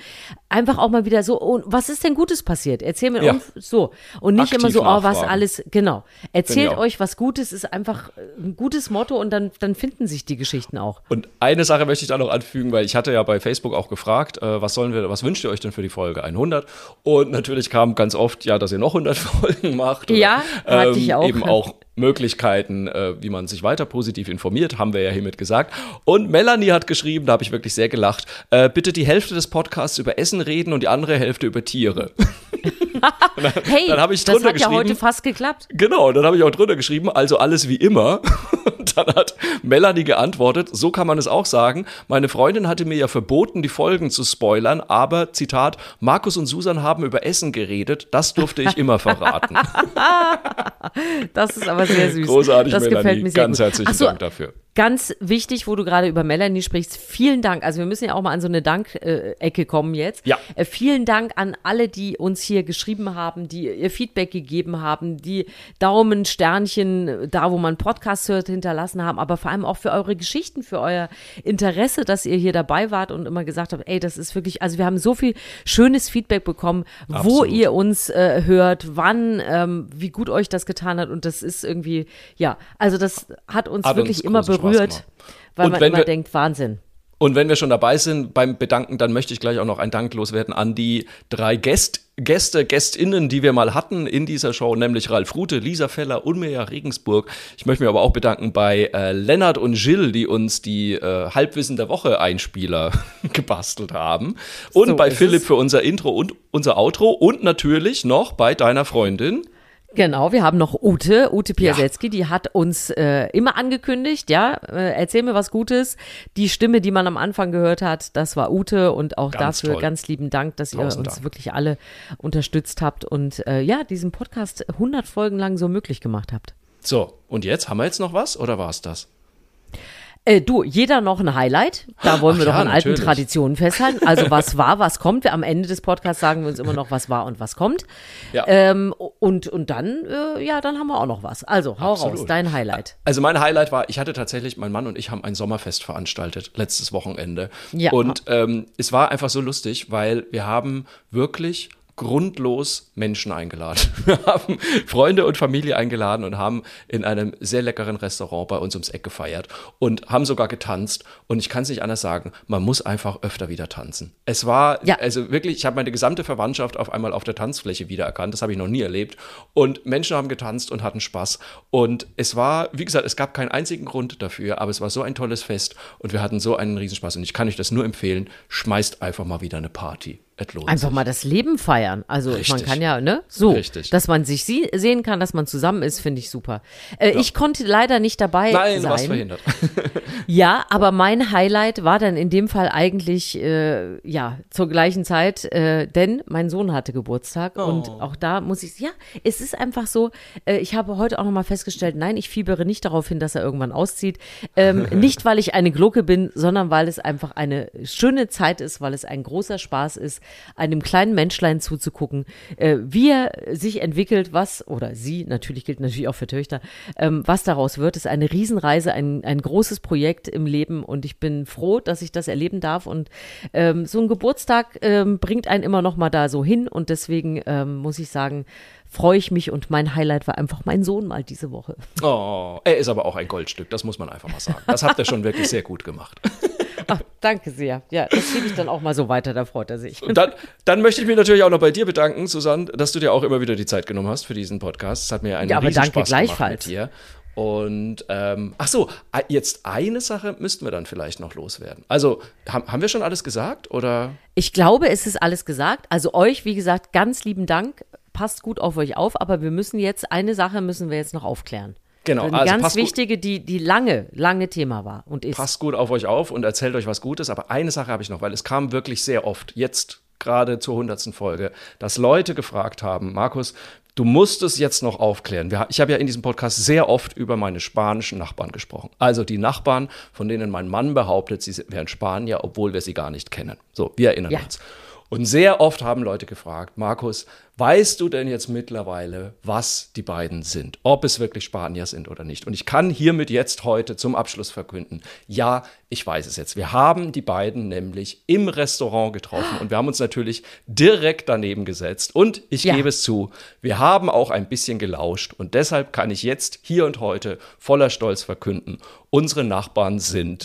Einfach auch mal wieder so, oh, was ist denn Gutes passiert? Erzähl mir Ja. so. Und nicht Aktiv immer so, oh, was alles, genau. Erzählt euch was Gutes, ist einfach ein gutes Motto und dann, dann finden sich die Geschichten auch. Und eine Sache möchte ich da noch anfügen, weil ich hatte ja bei Facebook auch gefragt, äh, was sollen wir, was wünscht ihr euch denn für die Folge 100? Und natürlich kam ganz oft, ja, dass ihr noch 100 Folgen macht. Oder, Ja, hatte ich auch. Eben auch Möglichkeiten, äh, wie man sich weiter positiv informiert, haben wir ja hiermit gesagt. Und Melanie hat geschrieben, da habe ich wirklich sehr gelacht, äh, bitte die Hälfte des Podcasts über Essen reden und die andere Hälfte über Tiere. Hey, dann habe ich das hat ja heute fast geklappt. Genau, dann habe ich auch drunter geschrieben, also alles wie immer. Und dann hat Melanie geantwortet, so kann man es auch sagen. Meine Freundin hatte mir ja verboten, die Folgen zu spoilern, aber, Zitat, Markus und Susan haben über Essen geredet, das durfte ich immer verraten. Das ist aber sehr süß. Großartig, das Melanie. gefällt mir sehr Ganz gut. herzlichen so, Dank dafür. Ganz wichtig, wo du gerade über Melanie sprichst, vielen Dank. Also wir müssen ja auch mal an so eine Dank-Ecke kommen jetzt. Ja. Äh, vielen Dank an alle, die uns hier geschrieben haben, die ihr Feedback gegeben haben, die Daumen, Sternchen, da wo man Podcasts hört, hinterlassen haben, aber vor allem auch für eure Geschichten, für euer Interesse, dass ihr hier dabei wart und immer gesagt habt, ey, das ist wirklich, also wir haben so viel schönes Feedback bekommen, wo Absolut. ihr uns äh, hört, wann, ähm, wie gut euch das getan hat und das ist irgendwie, ja, also das hat uns Hat wirklich uns immer berührt, weil Und man immer wir- denkt, Wahnsinn. Und wenn wir schon dabei sind beim Bedanken, dann möchte ich gleich auch noch ein Dank loswerden an die drei Gäst Gäste, Gästinnen, die wir mal hatten in dieser Show, nämlich Ralf Rute, Lisa Feller und Mirja Regensburg. Ich möchte mich aber auch bedanken bei äh, Lennart und Jill, die uns die äh, Halbwissen der Woche Einspieler gebastelt haben. Und So bei Philipp es. für unser Intro und unser Outro und natürlich noch bei deiner Freundin. Genau, wir haben noch Ute, Ute Piasetzky, die hat uns äh, immer angekündigt, ja, äh, erzähl mir was Gutes. Die Stimme, die man am Anfang gehört hat, das war Ute und auch Ganz dafür toll. ganz lieben Dank, dass ihr Tausend uns Dank. wirklich alle unterstützt habt und äh, ja, diesen Podcast 100 Folgen lang so möglich gemacht habt. So, und jetzt haben wir jetzt noch was oder war es das? Äh, du, jeder noch ein Highlight. Da wollen Ach wir doch ja, an alten natürlich. Traditionen festhalten. Also was war, was kommt. Wir am Ende des Podcasts sagen wir uns immer noch, was war und was kommt. Ja. Ähm, und, und dann, äh, ja, dann haben wir auch noch was. Also, hau raus, Absolut. dein Highlight. Also mein Highlight war, ich hatte tatsächlich, mein Mann und ich haben ein Sommerfest veranstaltet, letztes Wochenende. Ja. Und ähm, es war einfach so lustig, weil wir haben wirklich grundlos Menschen eingeladen. Wir haben Freunde und Familie eingeladen und haben in einem sehr leckeren Restaurant bei uns ums Eck gefeiert und haben sogar getanzt. Und ich kann es nicht anders sagen, man muss einfach öfter wieder tanzen. Es war, Ja. also wirklich, ich habe meine gesamte Verwandtschaft auf einmal auf der Tanzfläche wiedererkannt. Das habe ich noch nie erlebt. Und Menschen haben getanzt und hatten Spaß. Und es war, wie gesagt, es gab keinen einzigen Grund dafür, aber es war so ein tolles Fest und wir hatten so einen Riesenspaß. Und ich kann euch das nur empfehlen, schmeißt einfach mal wieder eine Party. Einfach sich. mal das Leben feiern. Also man Richtig. kann ja, ne? So, Richtig. dass man sich sie sehen kann, dass man zusammen ist, finde ich super. Äh, Ich konnte leider nicht dabei Nein, du sein. warst verhindert. Ja, aber mein Highlight war dann in dem Fall eigentlich äh, ja zur gleichen Zeit, äh, denn mein Sohn hatte Geburtstag und Oh. auch da muss ich ja, es ist einfach so. Äh, ich habe heute auch noch mal festgestellt, nein, ich fiebere nicht darauf hin, dass er irgendwann auszieht. Ähm, nicht weil ich eine Glucke bin, sondern weil es einfach eine schöne Zeit ist, weil es ein großer Spaß ist, einem kleinen Menschlein zuzugucken, äh, wie er sich entwickelt, was oder sie natürlich gilt natürlich auch für Töchter, ähm, was daraus wird, ist eine Riesenreise, ein, ein großes Projekt im Leben und ich bin froh, dass ich das erleben darf und ähm, so ein Geburtstag ähm, bringt einen immer noch mal da so hin und deswegen ähm, muss ich sagen, freue ich mich und mein Highlight war einfach mein Sohn mal diese Woche. Oh, er ist aber auch ein Goldstück, das muss man einfach mal sagen. Das habt ihr schon wirklich sehr gut gemacht. Ach, danke sehr. Ja, das gebe ich dann auch mal so weiter, da freut er sich. Und dann, dann möchte ich mich natürlich auch noch bei dir bedanken, Susanne, dass du dir auch immer wieder die Zeit genommen hast für diesen Podcast. Es hat mir einen Ja, aber riesen danke Spaß gemacht gleichfalls. mit dir. Und ähm, ach so, a- jetzt eine Sache müssten wir dann vielleicht noch loswerden. Also haben, haben wir schon alles gesagt oder? Ich glaube, es ist alles gesagt. Also euch, wie gesagt, ganz lieben Dank. Passt gut auf euch auf, aber wir müssen jetzt, eine Sache müssen wir jetzt noch aufklären. Genau, Eine also ganz gut- wichtige, die, die lange, lange Thema war und ist. Passt gut auf euch auf und erzählt euch was Gutes. Aber eine Sache habe ich noch, weil es kam wirklich sehr oft, jetzt gerade zur hundertsten Folge, dass Leute gefragt haben, Markus, du musst es jetzt noch aufklären. Ich habe ja in diesem Podcast sehr oft über meine spanischen Nachbarn gesprochen. Also die Nachbarn, von denen mein Mann behauptet, sie wären Spanier, obwohl wir sie gar nicht kennen. So, wir erinnern Ja. uns. Und sehr oft haben Leute gefragt, Markus, weißt du denn jetzt mittlerweile, was die beiden sind? Ob es wirklich Spanier sind oder nicht? Und ich kann hiermit jetzt heute zum Abschluss verkünden, ja, ich weiß es jetzt. Wir haben die beiden nämlich im Restaurant getroffen und wir haben uns natürlich direkt daneben gesetzt. Und ich Ja. gebe es zu, wir haben auch ein bisschen gelauscht und deshalb kann ich jetzt hier und heute voller Stolz verkünden, unsere Nachbarn sind.